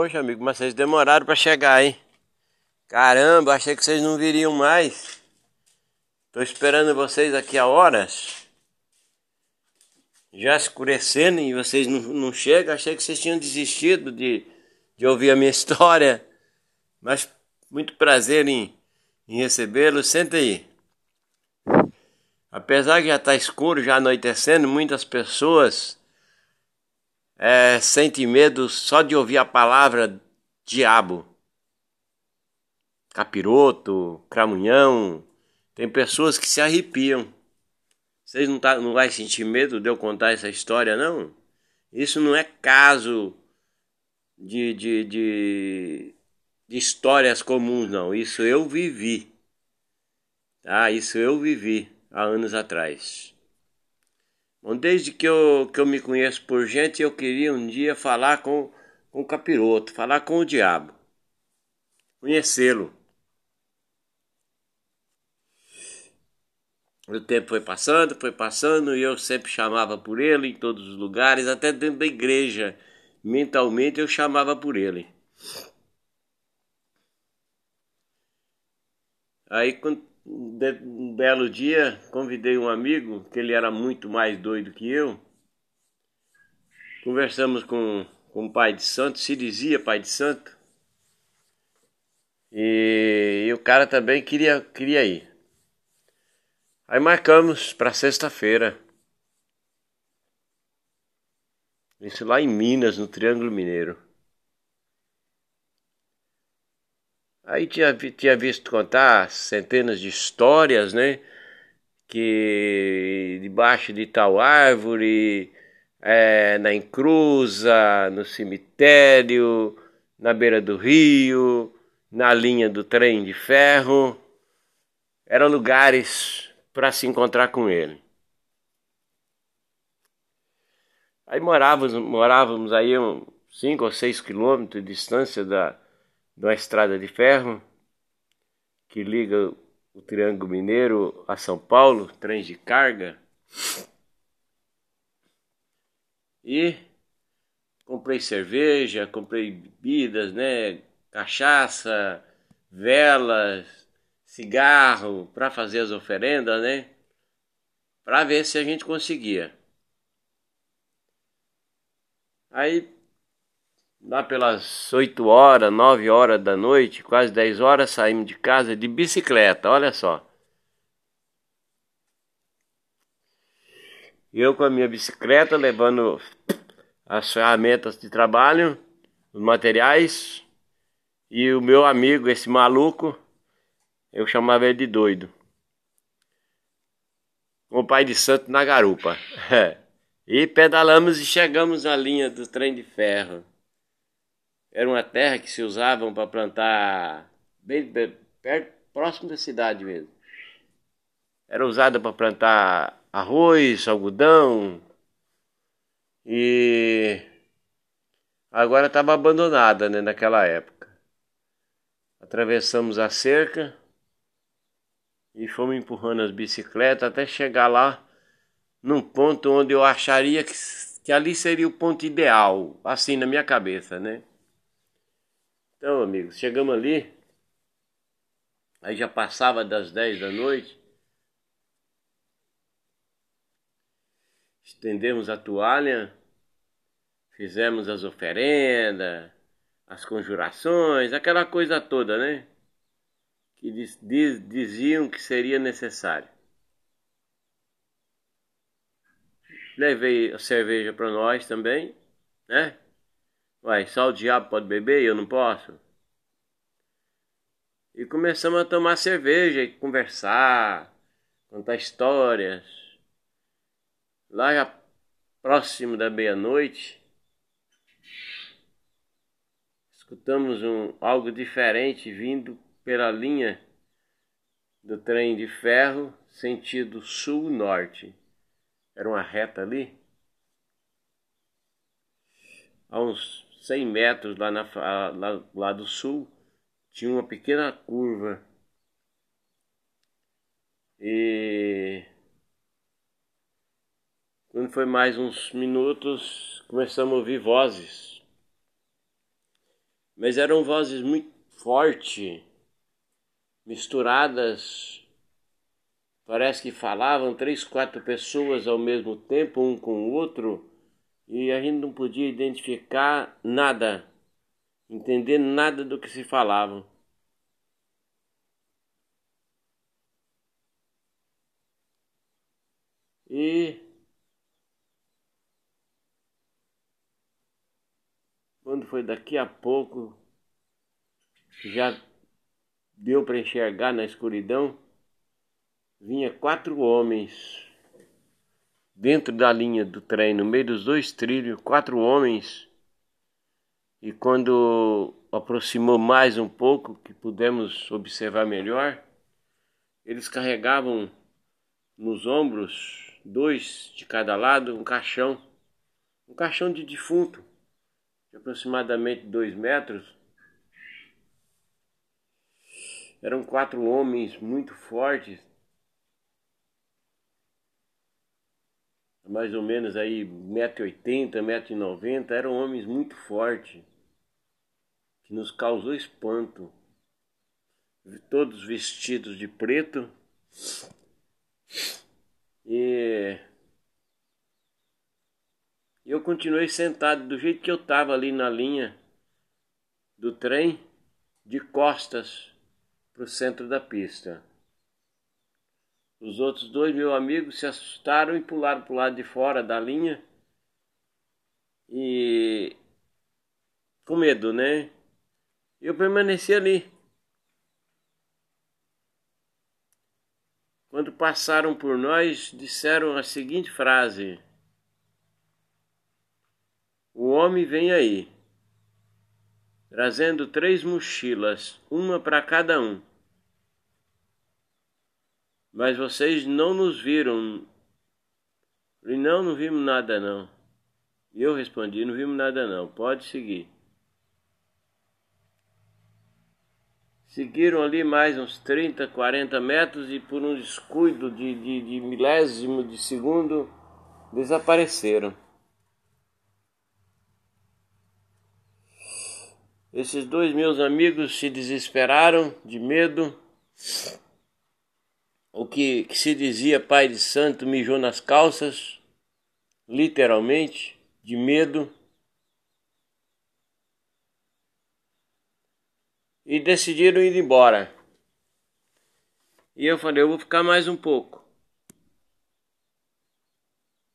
Poxa, amigo, mas vocês demoraram para chegar, hein? Caramba, achei que vocês não viriam mais. Tô esperando vocês aqui há horas. Já escurecendo e vocês não, não chegam. Achei que vocês tinham desistido de, de ouvir a minha história. Mas muito prazer em, em recebê-los. Senta aí. Apesar que já está escuro, já anoitecendo, muitas pessoas é, sente medo só de ouvir a palavra diabo. Capiroto, cramunhão. Tem pessoas que se arrepiam. Vocês não, tá, não vai sentir medo de eu contar essa história, não? Isso não é caso de, de, de, de histórias comuns, não. Isso eu vivi. Tá? Isso eu vivi há anos atrás. Bom, desde que eu, que eu me conheço por gente, eu queria um dia falar com, com o capiroto, falar com o diabo, conhecê-lo. O tempo foi passando, foi passando, e eu sempre chamava por ele em todos os lugares, até dentro da igreja. Mentalmente eu chamava por ele. Aí quando um belo dia, convidei um amigo, que ele era muito mais doido que eu. Conversamos com, com o pai de santo, se dizia pai de santo. E, e o cara também queria, queria ir. Aí marcamos para sexta-feira. Isso lá em Minas, no Triângulo Mineiro. Aí tinha, tinha visto contar centenas de histórias, né? Que debaixo de tal árvore, é, na encruza, no cemitério, na beira do rio, na linha do trem de ferro, eram lugares para se encontrar com ele. Aí morávamos, morávamos aí 5 ou 6 quilômetros de distância da, de uma estrada de ferro que liga o Triângulo Mineiro a São Paulo, trens de carga. E comprei cerveja, comprei bebidas, né, cachaça, velas, cigarro para fazer as oferendas, né? Para ver se a gente conseguia. Aí Lá pelas 8 horas, 9 horas da noite, quase 10 horas, saímos de casa de bicicleta, olha só. Eu com a minha bicicleta, levando as ferramentas de trabalho, os materiais, e o meu amigo, esse maluco, eu chamava ele de doido. O pai de santo na garupa. e pedalamos e chegamos na linha do trem de ferro. Era uma terra que se usavam para plantar bem perto, próximo da cidade mesmo. Era usada para plantar arroz, algodão e agora estava abandonada né, naquela época. Atravessamos a cerca e fomos empurrando as bicicletas até chegar lá num ponto onde eu acharia que, que ali seria o ponto ideal, assim na minha cabeça, né? Então, amigos, chegamos ali. Aí já passava das 10 da noite. Estendemos a toalha, fizemos as oferendas, as conjurações, aquela coisa toda, né? Que diz, diz, diziam que seria necessário. Levei a cerveja para nós também, né? Uai, só o diabo pode beber e eu não posso? E começamos a tomar cerveja e conversar, contar histórias. Lá já próximo da meia-noite, escutamos um, algo diferente vindo pela linha do trem de ferro, sentido sul-norte. Era uma reta ali. A uns 100 metros lá, na, lá, lá do sul, tinha uma pequena curva. E quando foi mais uns minutos, começamos a ouvir vozes. mas eram vozes muito fortes, misturadas. Parece que falavam três, quatro pessoas ao mesmo tempo, um com o outro, e a gente não podia identificar nada, entender nada do que se falavam. E quando foi daqui a pouco, já deu para enxergar na escuridão, vinha quatro homens dentro da linha do trem, no meio dos dois trilhos, quatro homens. E quando aproximou mais um pouco, que pudemos observar melhor, eles carregavam nos ombros dois de cada lado, um caixão, um caixão de defunto, de aproximadamente dois metros. Eram quatro homens muito fortes, mais ou menos aí 1,80m, 1,90m, eram homens muito fortes, que nos causou espanto. Todos vestidos de preto, e eu continuei sentado do jeito que eu estava ali na linha do trem, de costas para o centro da pista. Os outros dois meus amigos se assustaram e pularam para o lado de fora da linha. E com medo, né? Eu permaneci ali. quando passaram por nós, disseram a seguinte frase: O homem vem aí, trazendo três mochilas, uma para cada um. Mas vocês não nos viram. E não, não vimos nada não. E eu respondi, não vimos nada não, pode seguir. Seguiram ali mais uns 30, 40 metros e por um descuido de, de, de milésimo de segundo desapareceram. Esses dois meus amigos se desesperaram de medo. O que, que se dizia pai de santo mijou nas calças, literalmente, de medo. e decidiram ir embora. E eu falei, eu vou ficar mais um pouco.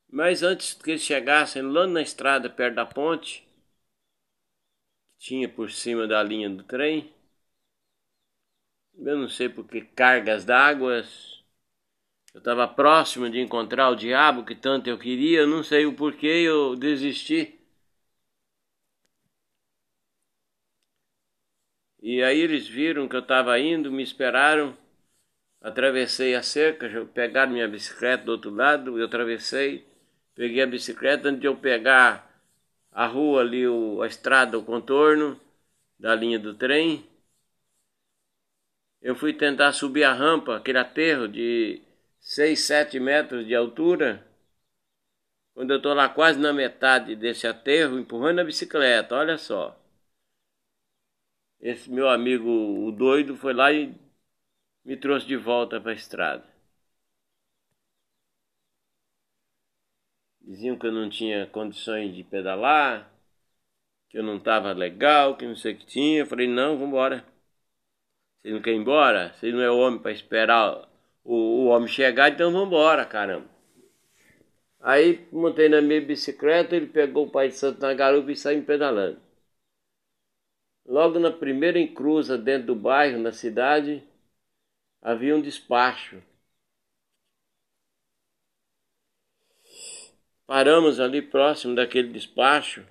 Mas antes que eles chegassem lá na estrada perto da ponte, que tinha por cima da linha do trem, eu não sei porque cargas d'água, eu estava próximo de encontrar o diabo que tanto eu queria, não sei o porquê eu desisti. E aí eles viram que eu estava indo, me esperaram, atravessei a cerca, pegaram minha bicicleta do outro lado, eu atravessei, peguei a bicicleta, antes de eu pegar a rua ali, a estrada, o contorno da linha do trem, eu fui tentar subir a rampa, aquele aterro de 6, 7 metros de altura. Quando eu estou lá quase na metade desse aterro, empurrando a bicicleta, olha só. Esse meu amigo, o doido, foi lá e me trouxe de volta para a estrada. Diziam que eu não tinha condições de pedalar, que eu não estava legal, que não sei o que tinha. Eu falei, não, vamos embora. Vocês não querem ir embora? Vocês não é homem para esperar o, o homem chegar, então vamos embora, caramba. Aí montei na minha bicicleta, ele pegou o pai de santo na garupa e saiu pedalando. Logo na primeira encruza dentro do bairro, na cidade, havia um despacho. Paramos ali próximo daquele despacho.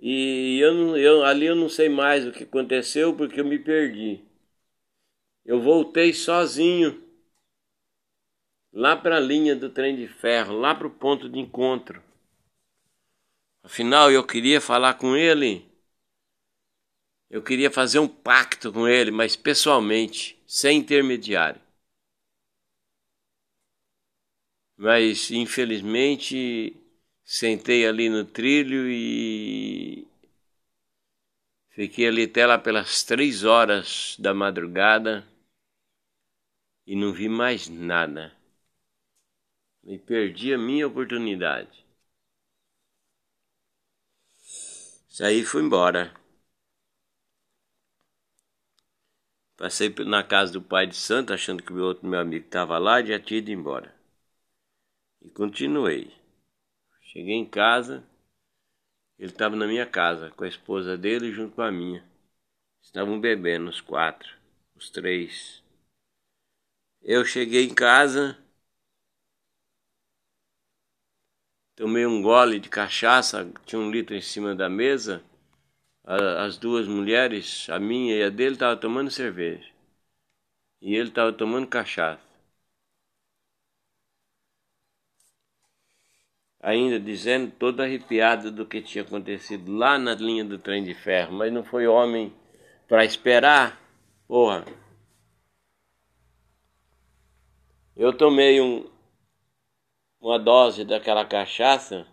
E eu, eu, ali eu não sei mais o que aconteceu porque eu me perdi. Eu voltei sozinho lá para a linha do trem de ferro, lá para o ponto de encontro. Afinal, eu queria falar com ele. Eu queria fazer um pacto com ele, mas pessoalmente, sem intermediário. Mas, infelizmente, Sentei ali no trilho e fiquei ali até lá pelas três horas da madrugada e não vi mais nada. E perdi a minha oportunidade. Saí e fui embora. Passei na casa do pai de santo, achando que o outro meu amigo estava lá e já tinha ido embora. E continuei. Cheguei em casa, ele estava na minha casa, com a esposa dele junto com a minha. Estavam bebendo os quatro, os três. Eu cheguei em casa, tomei um gole de cachaça, tinha um litro em cima da mesa as duas mulheres, a minha e a dele, estavam tomando cerveja. E ele estava tomando cachaça. Ainda dizendo, todo arrepiado do que tinha acontecido lá na linha do trem de ferro, mas não foi homem para esperar. Porra. Eu tomei um, uma dose daquela cachaça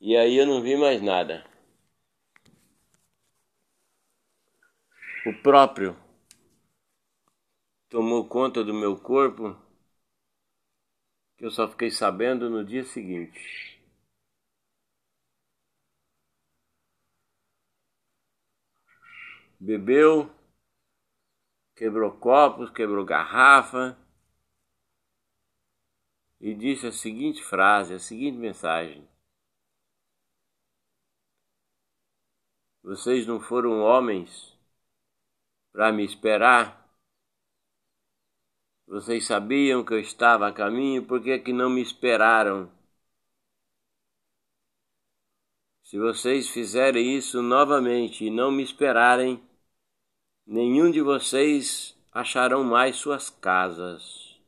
e aí eu não vi mais nada. o próprio tomou conta do meu corpo que eu só fiquei sabendo no dia seguinte. Bebeu, quebrou copos, quebrou garrafa e disse a seguinte frase, a seguinte mensagem: Vocês não foram homens para me esperar? Vocês sabiam que eu estava a caminho, por que, que não me esperaram? Se vocês fizerem isso novamente e não me esperarem, nenhum de vocês acharão mais suas casas.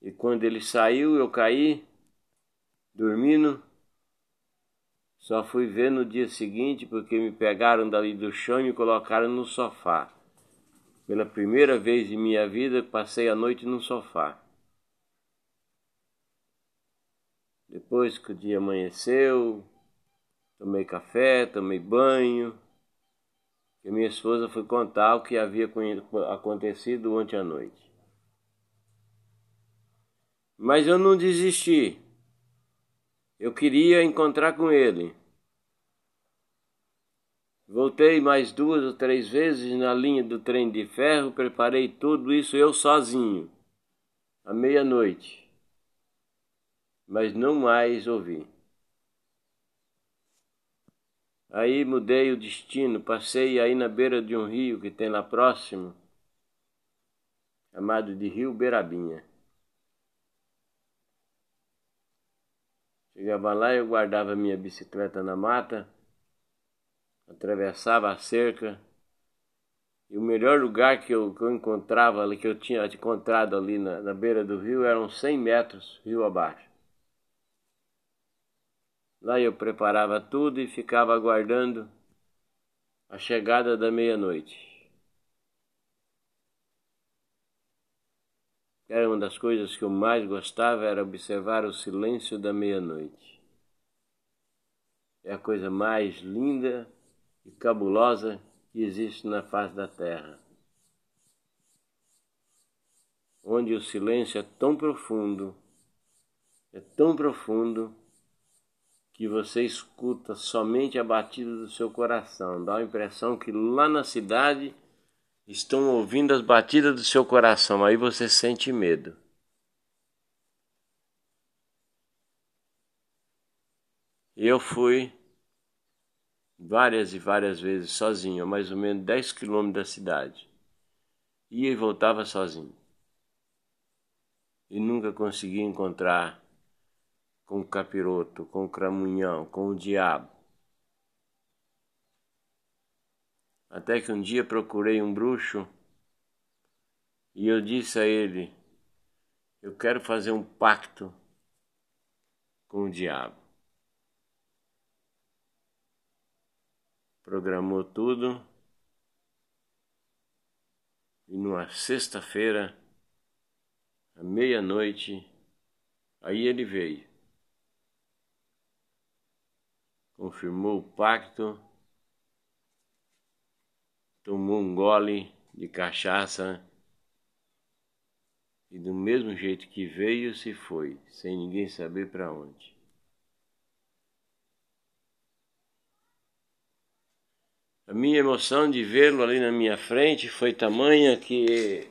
E quando ele saiu, eu caí, dormindo. Só fui ver no dia seguinte porque me pegaram dali do chão e me colocaram no sofá. Pela primeira vez em minha vida passei a noite no sofá. Depois que o dia amanheceu, tomei café, tomei banho, e minha esposa foi contar o que havia acontecido ontem à noite. Mas eu não desisti. Eu queria encontrar com ele. Voltei mais duas ou três vezes na linha do trem de ferro, preparei tudo isso eu sozinho, à meia-noite. Mas não mais ouvi. Aí mudei o destino, passei aí na beira de um rio que tem lá próximo, chamado de Rio Beirabinha. Chegava lá, eu guardava minha bicicleta na mata, atravessava a cerca, e o melhor lugar que eu, que eu encontrava que eu tinha encontrado ali na, na beira do rio, eram 100 metros rio abaixo. Lá eu preparava tudo e ficava aguardando a chegada da meia-noite. Era uma das coisas que eu mais gostava era observar o silêncio da meia-noite. É a coisa mais linda e cabulosa que existe na face da terra. Onde o silêncio é tão profundo, é tão profundo, que você escuta somente a batida do seu coração. Dá a impressão que lá na cidade estão ouvindo as batidas do seu coração, aí você sente medo. Eu fui várias e várias vezes sozinho, a mais ou menos 10 quilômetros da cidade. Ia e voltava sozinho. E nunca consegui encontrar com o capiroto, com o cramunhão, com o diabo. Até que um dia procurei um bruxo e eu disse a ele: Eu quero fazer um pacto com o diabo. Programou tudo e numa sexta-feira à meia-noite, aí ele veio. Confirmou o pacto, tomou um gole de cachaça e do mesmo jeito que veio se foi, sem ninguém saber para onde. A minha emoção de vê-lo ali na minha frente foi tamanha que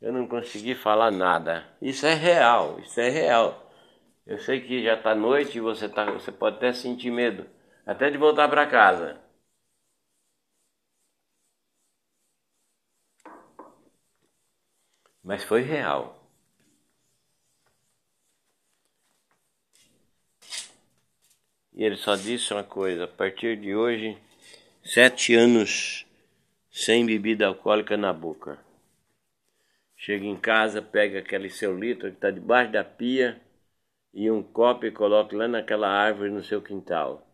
eu não consegui falar nada. Isso é real, isso é real. Eu sei que já está noite e você, tá, você pode até sentir medo, até de voltar para casa. Mas foi real. E ele só disse uma coisa: a partir de hoje, sete anos sem bebida alcoólica na boca. Chega em casa, pega aquele seu litro que está debaixo da pia e um copo e coloca lá naquela árvore no seu quintal.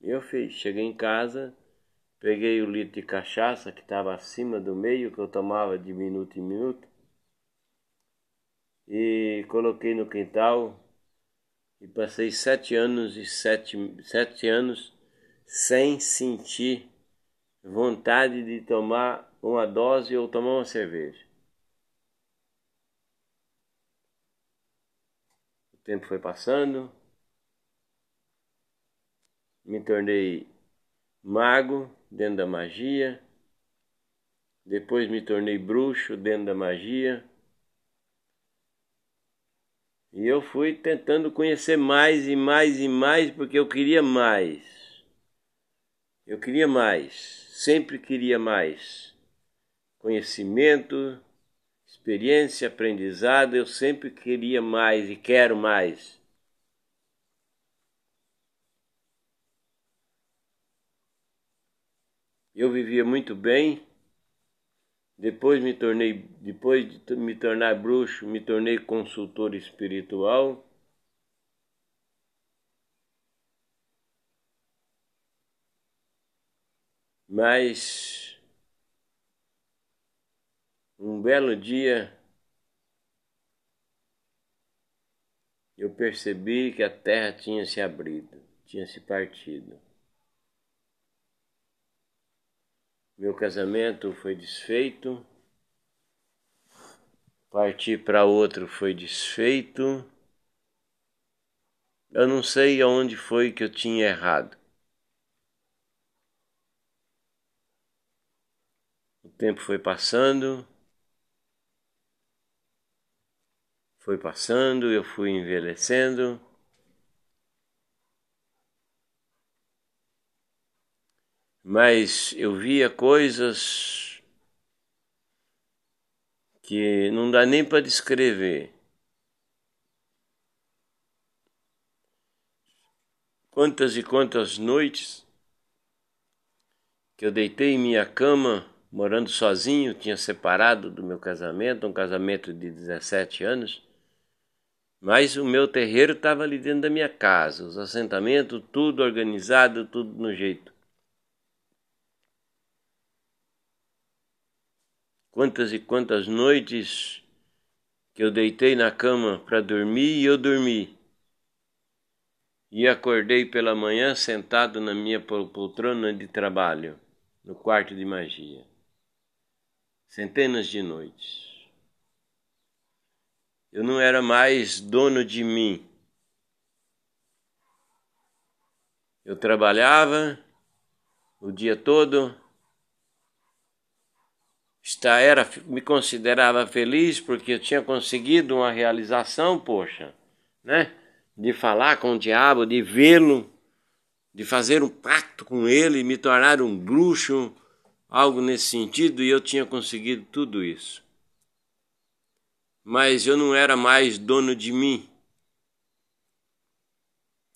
Eu fiz. Cheguei em casa, peguei o litro de cachaça que estava acima do meio, que eu tomava de minuto em minuto, e coloquei no quintal e passei sete anos e sete, sete anos sem sentir vontade de tomar uma dose ou tomar uma cerveja. O tempo foi passando, me tornei mago dentro da magia, depois me tornei bruxo dentro da magia. E eu fui tentando conhecer mais e mais e mais porque eu queria mais. Eu queria mais, sempre queria mais. Conhecimento, experiência, aprendizado, eu sempre queria mais e quero mais. Eu vivia muito bem depois me tornei, depois de me tornar bruxo, me tornei consultor espiritual. Mas um belo dia eu percebi que a terra tinha se abrido, tinha se partido. Meu casamento foi desfeito. Partir para outro foi desfeito. Eu não sei aonde foi que eu tinha errado. O tempo foi passando. Foi passando, eu fui envelhecendo. Mas eu via coisas que não dá nem para descrever. Quantas e quantas noites que eu deitei em minha cama, morando sozinho, tinha separado do meu casamento, um casamento de 17 anos, mas o meu terreiro estava ali dentro da minha casa, os assentamentos, tudo organizado, tudo no jeito. Quantas e quantas noites que eu deitei na cama para dormir e eu dormi. E acordei pela manhã sentado na minha poltrona de trabalho, no quarto de magia. Centenas de noites. Eu não era mais dono de mim. Eu trabalhava o dia todo está, era, me considerava feliz porque eu tinha conseguido uma realização, poxa, né? De falar com o diabo, de vê-lo, de fazer um pacto com ele, me tornar um bruxo, algo nesse sentido, e eu tinha conseguido tudo isso. Mas eu não era mais dono de mim.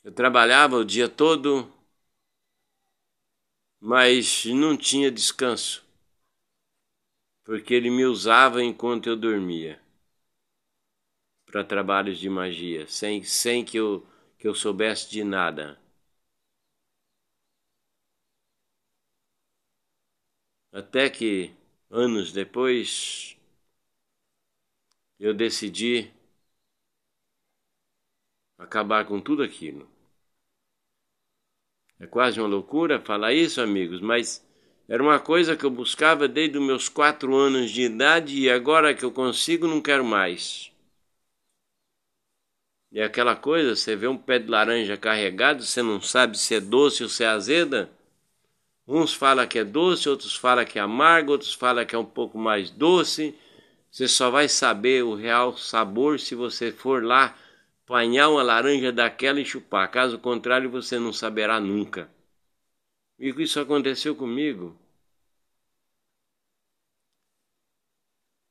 Eu trabalhava o dia todo, mas não tinha descanso porque ele me usava enquanto eu dormia para trabalhos de magia, sem, sem que, eu, que eu soubesse de nada. Até que anos depois, eu decidi acabar com tudo aquilo. É quase uma loucura falar isso, amigos, mas era uma coisa que eu buscava desde os meus quatro anos de idade e agora que eu consigo, não quero mais. E aquela coisa, você vê um pé de laranja carregado, você não sabe se é doce ou se é azeda. Uns falam que é doce, outros falam que é amargo, outros falam que é um pouco mais doce. Você só vai saber o real sabor se você for lá apanhar uma laranja daquela e chupar. Caso contrário, você não saberá nunca. E isso aconteceu comigo.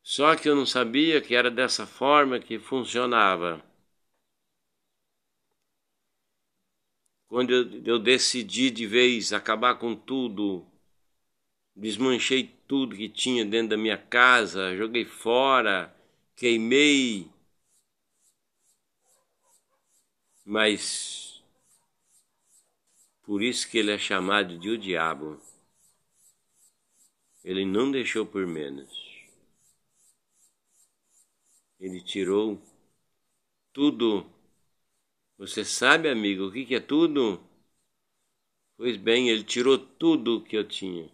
Só que eu não sabia que era dessa forma que funcionava. Quando eu, decidi de vez acabar com tudo, desmanchei tudo que tinha dentro da minha casa, joguei fora, queimei mas por isso que ele é chamado de o diabo. Ele não deixou por menos. Ele tirou tudo. Você sabe, amigo, o que é tudo? Pois bem, ele tirou tudo que eu tinha.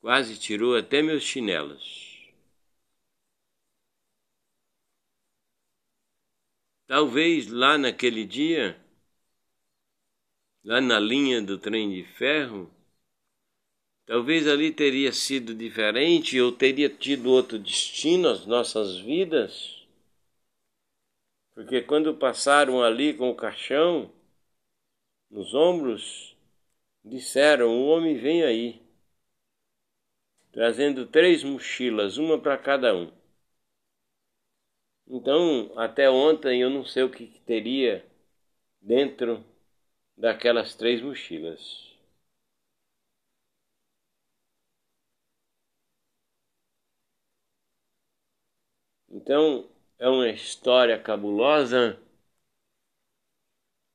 Quase tirou até meus chinelos. Talvez lá naquele dia, lá na linha do trem de ferro, talvez ali teria sido diferente ou teria tido outro destino as nossas vidas. Porque quando passaram ali com o caixão nos ombros, disseram: O homem vem aí, trazendo três mochilas, uma para cada um. Então, até ontem eu não sei o que teria dentro daquelas três mochilas. Então, é uma história cabulosa,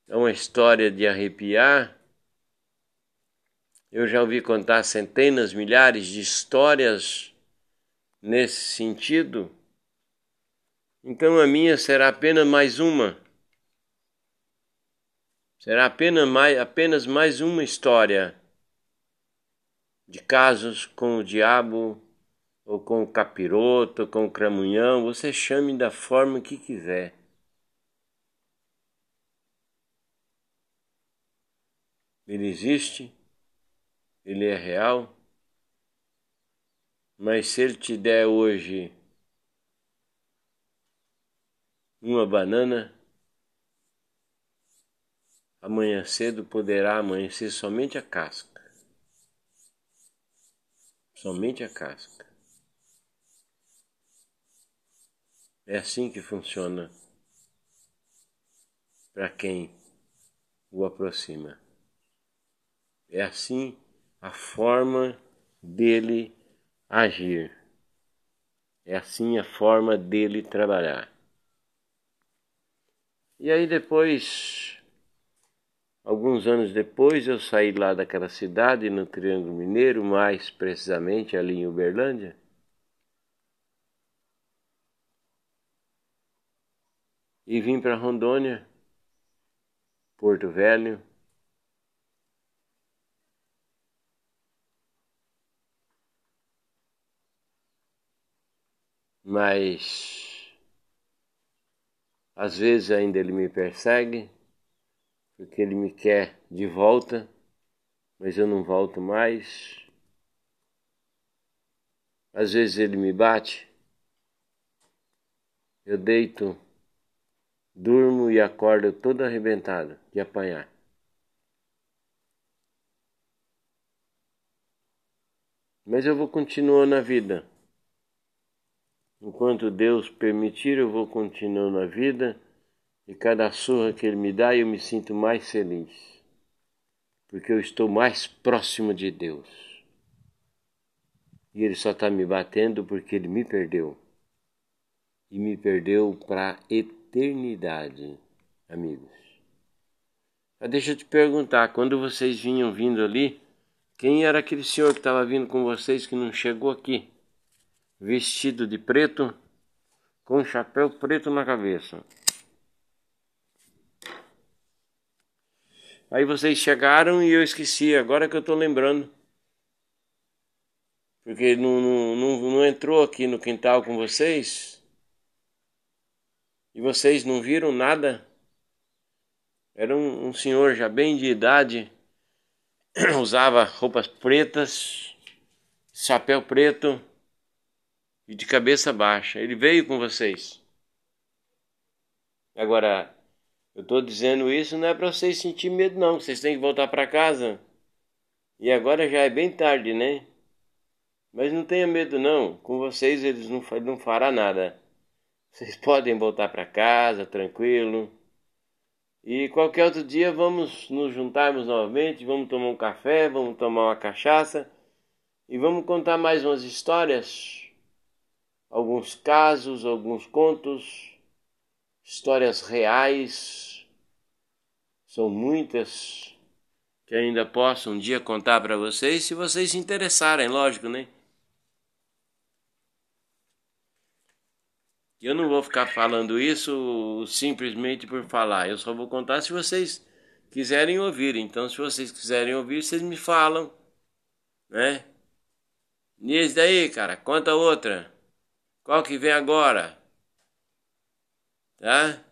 é uma história de arrepiar. Eu já ouvi contar centenas, milhares de histórias nesse sentido. Então a minha será apenas mais uma. Será apenas mais, apenas mais uma história de casos com o diabo, ou com o capiroto, ou com o cramunhão, você chame da forma que quiser. Ele existe, ele é real, mas se ele te der hoje uma banana, amanhã cedo poderá amanhecer somente a casca. Somente a casca. É assim que funciona para quem o aproxima. É assim a forma dele agir. É assim a forma dele trabalhar. E aí depois, alguns anos depois, eu saí lá daquela cidade, no Triângulo Mineiro, mais precisamente ali em Uberlândia. E vim para Rondônia, Porto Velho. Mas às vezes ainda ele me persegue, porque ele me quer de volta, mas eu não volto mais. Às vezes ele me bate, eu deito, durmo e acordo todo arrebentado de apanhar. Mas eu vou continuar na vida. Enquanto Deus permitir, eu vou continuar na vida e cada surra que Ele me dá, eu me sinto mais feliz, porque eu estou mais próximo de Deus. E Ele só está me batendo porque Ele me perdeu. E me perdeu para a eternidade, amigos. Mas deixa eu te perguntar, quando vocês vinham vindo ali, Quem era aquele senhor que estava vindo com vocês que não chegou aqui? Vestido de preto, com um chapéu preto na cabeça. Aí vocês chegaram e eu esqueci, agora que eu estou lembrando. Porque não, não, não, não entrou aqui no quintal com vocês. E vocês não viram nada. Era um, um senhor já bem de idade, usava roupas pretas, chapéu preto e de cabeça baixa. Ele veio com vocês. Agora, eu estou dizendo isso não é para vocês sentir medo, não. Vocês têm que voltar para casa. E agora já é bem tarde, né? Mas não tenha medo, não. Com vocês eles não, não fará nada. Vocês podem voltar para casa, tranquilo. E qualquer outro dia vamos nos juntarmos novamente, vamos tomar um café, vamos tomar uma cachaça e vamos contar mais umas histórias, alguns casos, alguns contos, histórias reais são muitas que ainda posso um dia contar para vocês, se vocês se interessarem, lógico, né? Eu não vou ficar falando isso simplesmente por falar, eu só vou contar se vocês quiserem ouvir. Então, se vocês quiserem ouvir, vocês me falam, né? Esse daí, cara, conta outra. Qual que vem agora? Tá?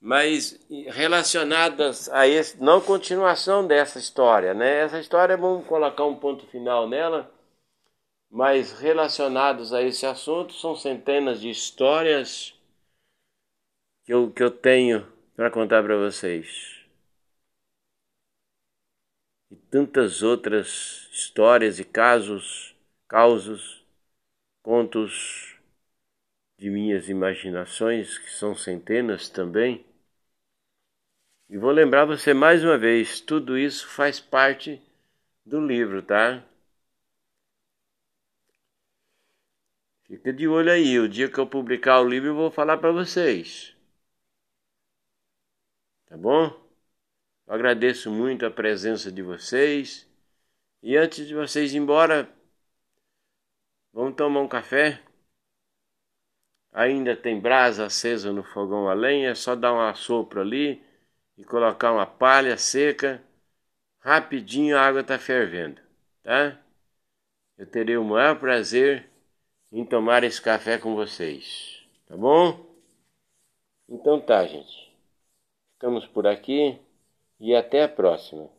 mas relacionadas a esse, não continuação dessa história, né? Essa história vamos colocar um ponto final nela, mas relacionados a esse assunto são centenas de histórias que eu, que eu tenho para contar para vocês. E tantas outras histórias e casos, causos, contos de minhas imaginações, que são centenas também e vou lembrar você mais uma vez, tudo isso faz parte do livro, tá? Fica de olho aí, o dia que eu publicar o livro eu vou falar para vocês. Tá bom? Eu agradeço muito a presença de vocês. E antes de vocês ir embora, vamos tomar um café? Ainda tem brasa acesa no fogão a lenha, é só dar um assopro ali e colocar uma palha seca, rapidinho a água está fervendo, tá? Eu terei o maior prazer em tomar esse café com vocês, tá bom? Então tá, gente. Ficamos por aqui e até a próxima.